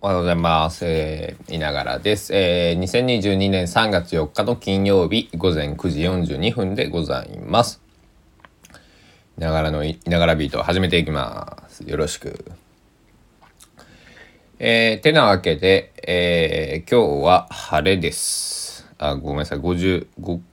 おはようございます。えー、いながらです。えー、2022年3月4日の金曜日午前9時42分でございます。いながらのいいながらビートを始めていきます。よろしく。えー、てなわけで、えー、今日は晴れです。あ、ごめんなさい。55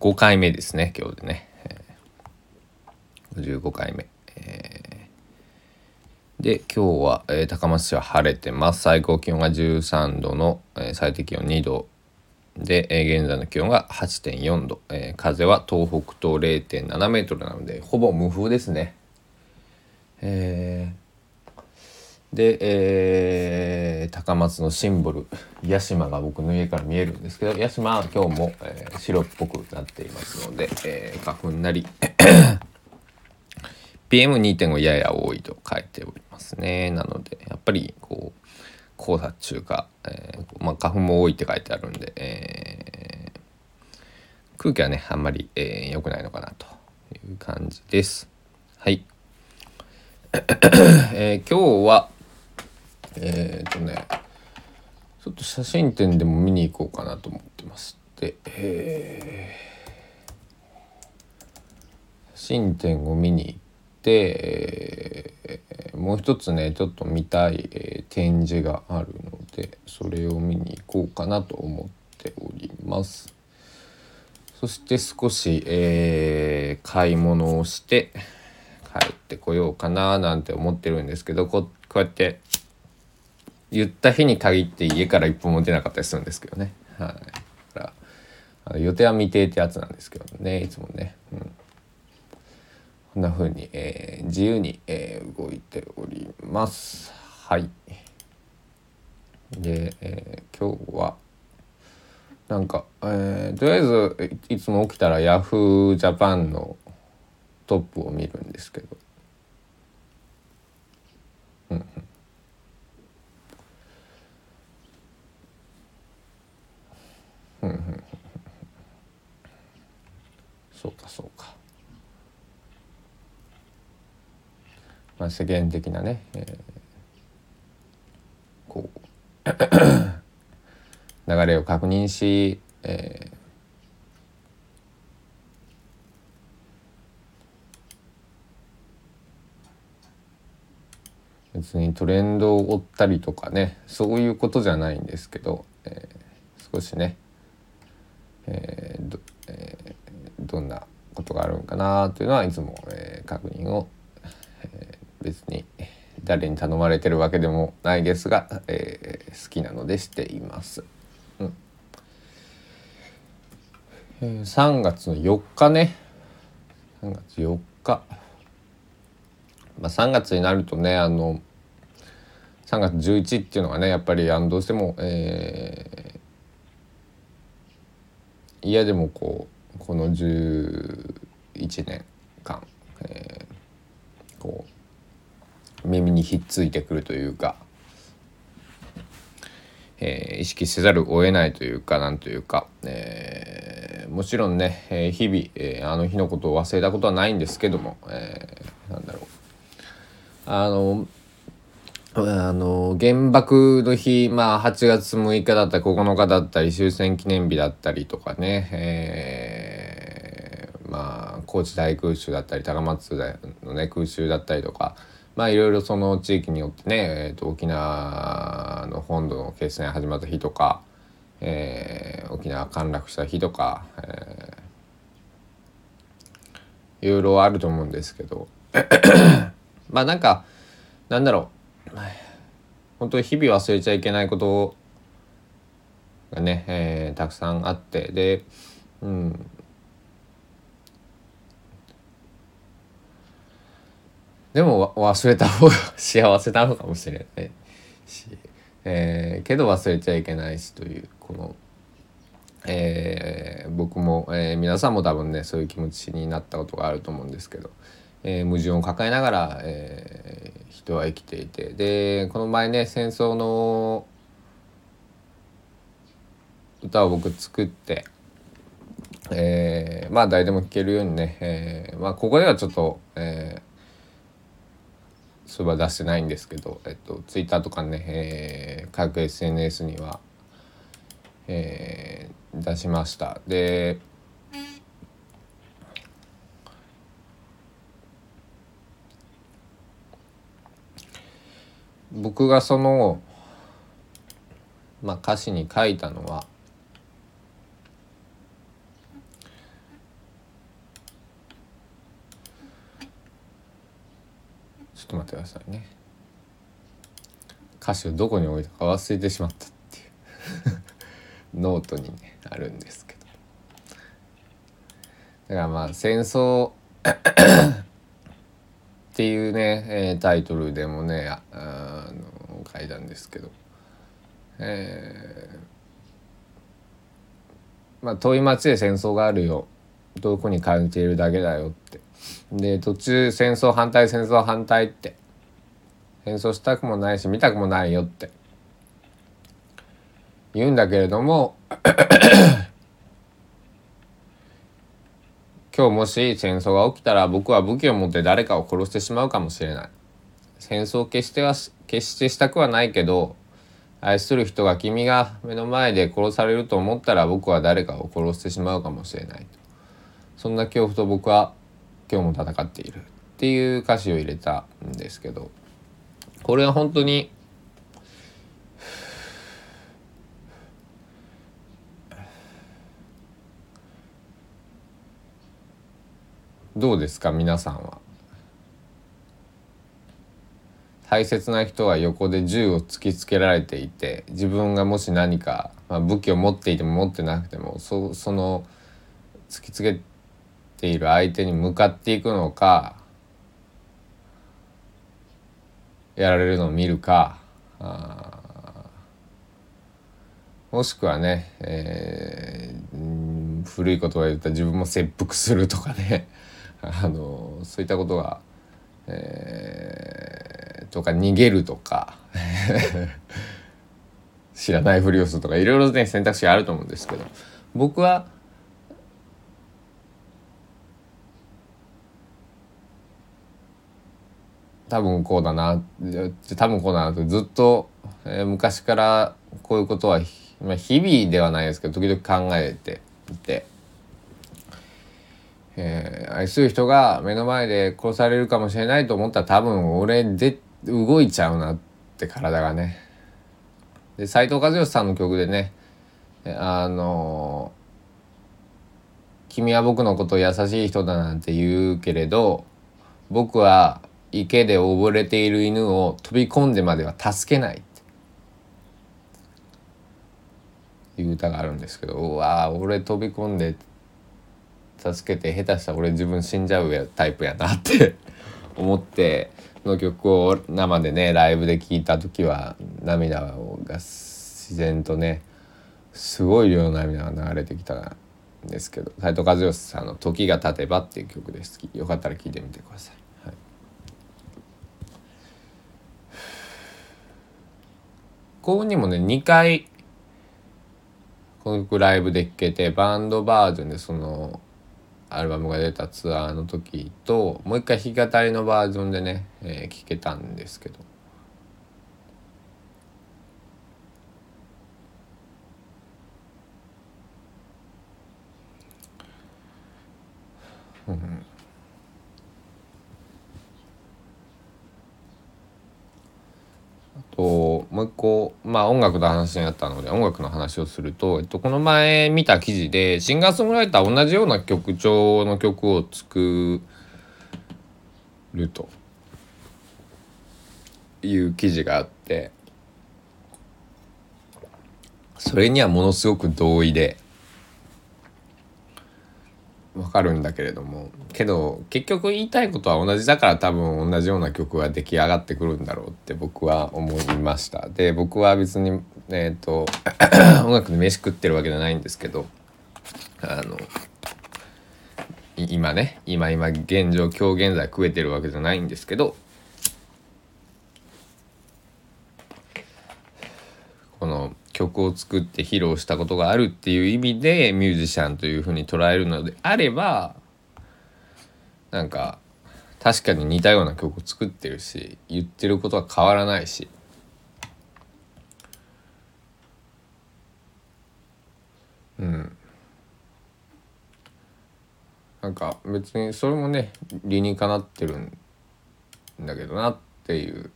5回目ですね、今日でね。えー、55回目。えーで今日は、えー高松市は晴れてます。最高気温が13度の、えー最低気温2度。で、えー現在の気温が8.4度、えー風は東北東0.7メートルなのでほぼ無風ですね。えーで、えー高松のシンボル屋島が僕の家から見えるんですけど屋島は今日も、えー白っぽくなっていますので、えー花粉なり PM2.5 やや多いと書いておりますね。なので、やっぱりこう、黄砂中か、えーまあ、花粉も多いって書いてあるんで、えー空気はね、あんまり良、えーくないのかなという感じです。はい。えー今日は、えっ、とね、ちょっと写真展でも見に行こうかなと思ってまして、えー写真展を見に行って、えーもう一つねちょっと見たい、えー展示があるのでそれを見に行こうかなと思っております。そして少し、えー買い物をして帰ってこようかななんて思ってるんですけどここうやって言った日に限って家から一歩も出なかったりするんですけどね。はい。予定は未定ってやつなんですけどね。いつもね。うん。こんな風に、えー自由に、えー動いております。はい。で、えー今日はなんか、えーとりあえずいいつも起きたら Yahoo! ジャパンのトップを見るんですけど、うん、うんうんうんそうかそうか。まあ、世間的なね、えーこう 流れを確認し、えー別にトレンドを追ったりとかねそういうことじゃないんですけど、えー少しね、えーどえーどんなことがあるんかなというのはいつも、えー確認を別に誰に頼まれてるわけでもないですが、えー好きなのでしています。うん。えー3月の4日ね。3月4日、まあ、3月になるとねあの3月11っていうのがねやっぱりあのどうしても、えー嫌でもこうこの11年間、えーこう耳にひっついてくるというか、えー意識せざるを得ないというかなんというか、えーもちろんね、えー日々、えーあの日のことを忘れたことはないんですけども、えーなんだろう。あのあの原爆の日、まあ、8月6日だったり9日だったり終戦記念日だったりとかね、えーまあ高知大空襲だったり高松のね空襲だったりとかまあいろいろその地域によってね、えー、と沖縄の本土の決戦始まった日とか、えー沖縄陥落した日とか、えーいろいろあると思うんですけど まあなんかなんだろう。本当に日々忘れちゃいけないことがね、えーたくさんあってでうん。でも忘れた方が幸せなのかもしれない。し、えーけど忘れちゃいけないしというこの、えー僕も、えー皆さんも多分ねそういう気持ちになったことがあると思うんですけど、え矛盾を抱えながら、え人は生きていて。でこの前ね戦争の歌を僕作って、えーまあ誰でも聴けるようにね、えーまあここではちょっと、えそういえば出してないんですけど、えっと、ツイッターとかね、えー、各 SNS には、えー、出しました。で僕がその、まあ、歌詞に書いたのはちょっと待ってくださいね。歌詞をどこに置いたか忘れてしまったっていう。ノートにねあるんですけど。だからまあ戦争 っていうね、えー、タイトルでもねああの書いたんですけど、えー、まあ遠い町で戦争があるよ。遠くに感じているだけだよって。で途中戦争反対戦争反対って。戦争したくもないし見たくもないよって。言うんだけれども 今日もし戦争が起きたら僕は武器を持って誰かを殺してしまうかもしれない。戦争決しては決してしたくはないけど愛する人が君が目の前で殺されると思ったら僕は誰かを殺してしまうかもしれないそんな恐怖と僕は今日も戦っているっていう歌詞を入れたんですけどこれは本当にどうですか皆さんは？大切な人は横で銃を突きつけられていて自分がもし何か、まあ、武器を持っていても持ってなくてもそその突きつけている相手に向かっていくのかやられるのを見るかもしくはね、えー、古い言葉で言った自分も切腹するとかね あのそういったことが、えー、とか逃げるとか 知らないふりをするとかいろいろね選択肢あると思うんですけど僕は多分こうだな多分こうだなとずっと、えー、昔からこういうことは、まあ、日々ではないですけど時々考えていて。えー、愛する人が目の前で殺されるかもしれないと思ったら多分俺で動いちゃうなって体がね。で斉藤和義さんの曲でねあの「君は僕のことを優しい人だなんて言うけれど僕は池で溺れている犬を飛び込んでまでは助けない」っていう歌があるんですけどうわ俺飛び込んで助けて下手したら俺自分死んじゃうタイプやなって 思っての曲を生でねライブで聴いた時は涙が自然とねすごい量の涙が流れてきたんですけど斉藤和義さんの「時が経てば」っていう曲ですよかったら聴いてみてください。はい、ここにもね2回この曲ライブで聴けてバンドバージョンでそのアルバムが出たツアーの時ともう一回弾き語りのバージョンでね、えー、けたんですけど。うんともう一個まあ音楽の話になったので音楽の話をすると、えっと、この前見た記事でシンガーソングライター同じような曲調の曲を作るという記事があってそれにはものすごく同意で。わかるんだけれども。けど結局言いたいことは同じだから多分同じような曲が出来上がってくるんだろうって僕は思いました。で僕は別にえっ、ー、と音楽で飯食ってるわけじゃないんですけどあの今ね今今現状今日現在食えてるわけじゃないんですけどこの曲を作って披露したことがあるっていう意味でミュージシャンというふうに捉えるのであればなんか確かに似たような曲を作ってるし言ってることは変わらないし。うん。なんか別にそれもね理にかなってるんだけどなっていう。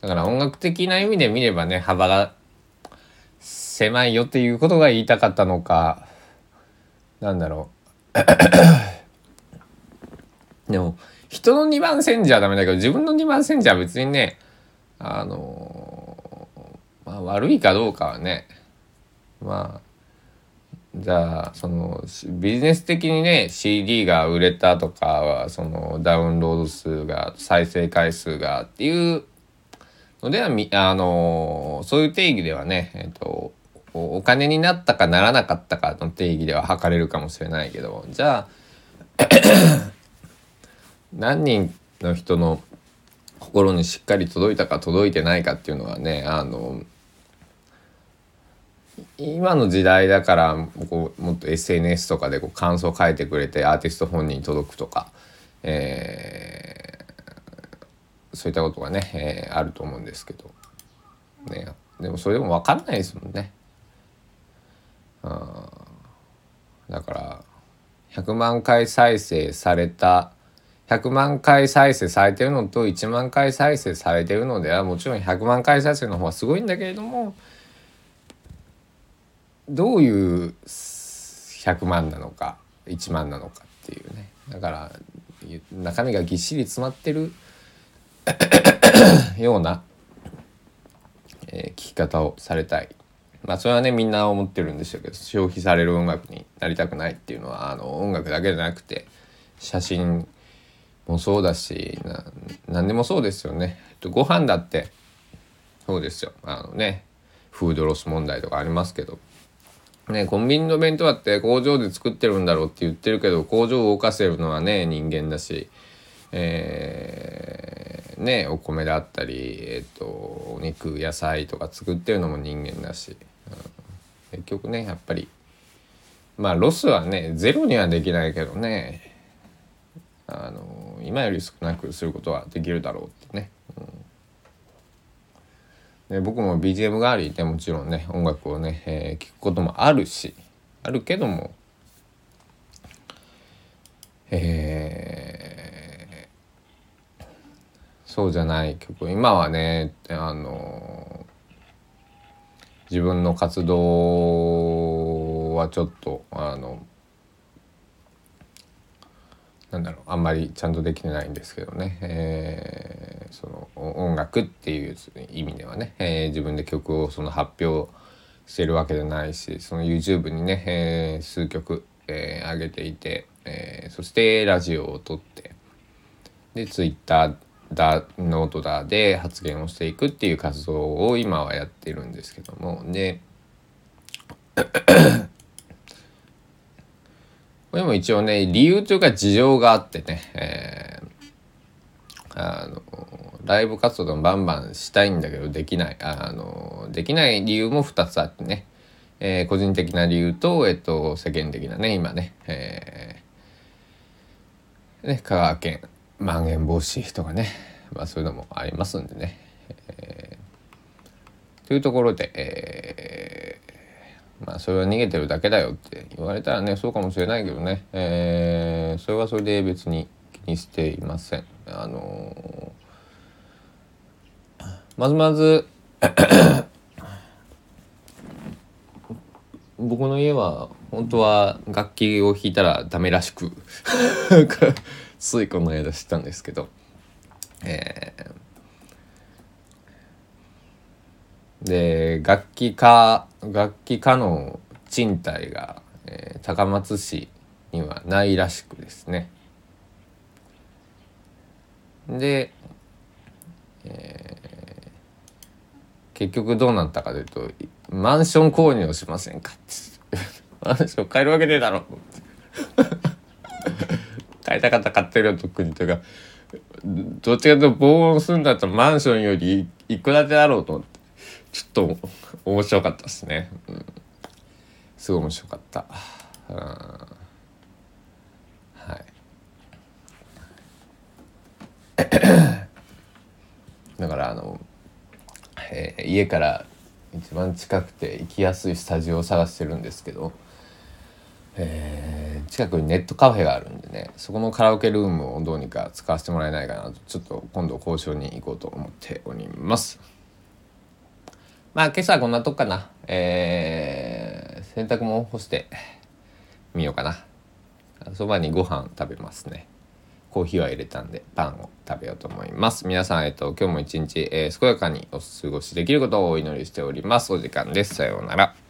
だから音楽的な意味で見ればね幅が狭いよっていうことが言いたかったのかなんだろう。でも人の2番線じゃダメだけど自分の2番線じゃ別にねあのまあ悪いかどうかはねまあじゃあそのビジネス的にね CD が売れたとかはそのダウンロード数が再生回数がっていうのではみあのそういう定義ではね、えっと、お金になったかならなかったかの定義では測れるかもしれないけどじゃあ 何人の人の心にしっかり届いたか届いてないかっていうのはねあの今の時代だからこうもっと SNS とかでこう感想書いてくれてアーティスト本人に届くとか、えー、そういったことがね、えー、あると思うんですけど、ね、でもそれでも分かんないですもんね。あだから100万回再生された100万回再生されてるのと1万回再生されてるのではもちろん100万回再生の方がすごいんだけれどもどういう100万なのか1万なのかっていうね。だから中身がぎっしり詰まってるような、えー、聞き方をされたい。まあそれはねみんな思ってるんでしょうけど消費される音楽になりたくないっていうのはあの音楽だけじゃなくて写真もそうだしな何でもそうですよね。ご飯だってそうですよあのねフードロス問題とかありますけどね、コンビニの弁当だって工場で作ってるんだろうって言ってるけど工場を動かせるのはね人間だし、えー、ねお米だったり、えーと、お肉野菜とか作ってるのも人間だし、局ねやっぱり。まあロスはねゼロにはできないけどね。あの今より少なくすることはできるだろうってね。うん。で僕も BGM 代わりでもちろんね音楽をね、えー、聴くこともあるしあるけども。えー、そうじゃない曲。今はねあの自分の活動はちょっとあのなんだろうあんまりちゃんとできてないんですけどね、えー、その音楽っていう意味ではね、えー、自分で曲をその発表してるわけじゃないしその YouTube にね、えー、数曲、えー、上げていて、えー、そしてラジオを撮ってで Twitter だノートだで発言をしていくっていう活動を今はやってるんですけども。で これも一応ね理由というか事情があってね、えー、あのライブ活動もバンバンしたいんだけどできないあのできない理由も2つあってね、えー、個人的な理由と、えっと、世間的なね今ね,、えー、ね香川県まん延防止とかね、まあ、そういうのもありますんでね、えー、というところで、えーまあそれは逃げてるだけだよって言われたらねそうかもしれないけどね、えー、それはそれで別に気にしていません。あの、まずまず 僕の家は本当は楽器を弾いたらダメらしく。ついこの間知ったんですけど、えーで楽器科楽器科の賃貸が、えー、高松市にはないらしくですね。で、えー、結局どうなったかというとマンション購入をしませんかって。マンション買えるわけねえだろ。買いたかったら買ってるよ特にというかどっちかというと防音するんだったらマンションよりいくらであろうと思ってちょっと面白かったですね、うん、すごい面白かった、うん、はい。だからあの、えー、家から一番近くて行きやすいスタジオを探してるんですけどえー近くにネットカフェがあるんでねそこのカラオケルームをどうにか使わせてもらえないかなとちょっと今度交渉に行こうと思っております。まあ今朝はこんなとこかな。えー洗濯物干してみようかな。そばにご飯食べますね。コーヒーは入れたんでパンを食べようと思います。皆さん、えっと、今日も一日、えー健やかにお過ごしできることをお祈りしております。お時間です。さようなら。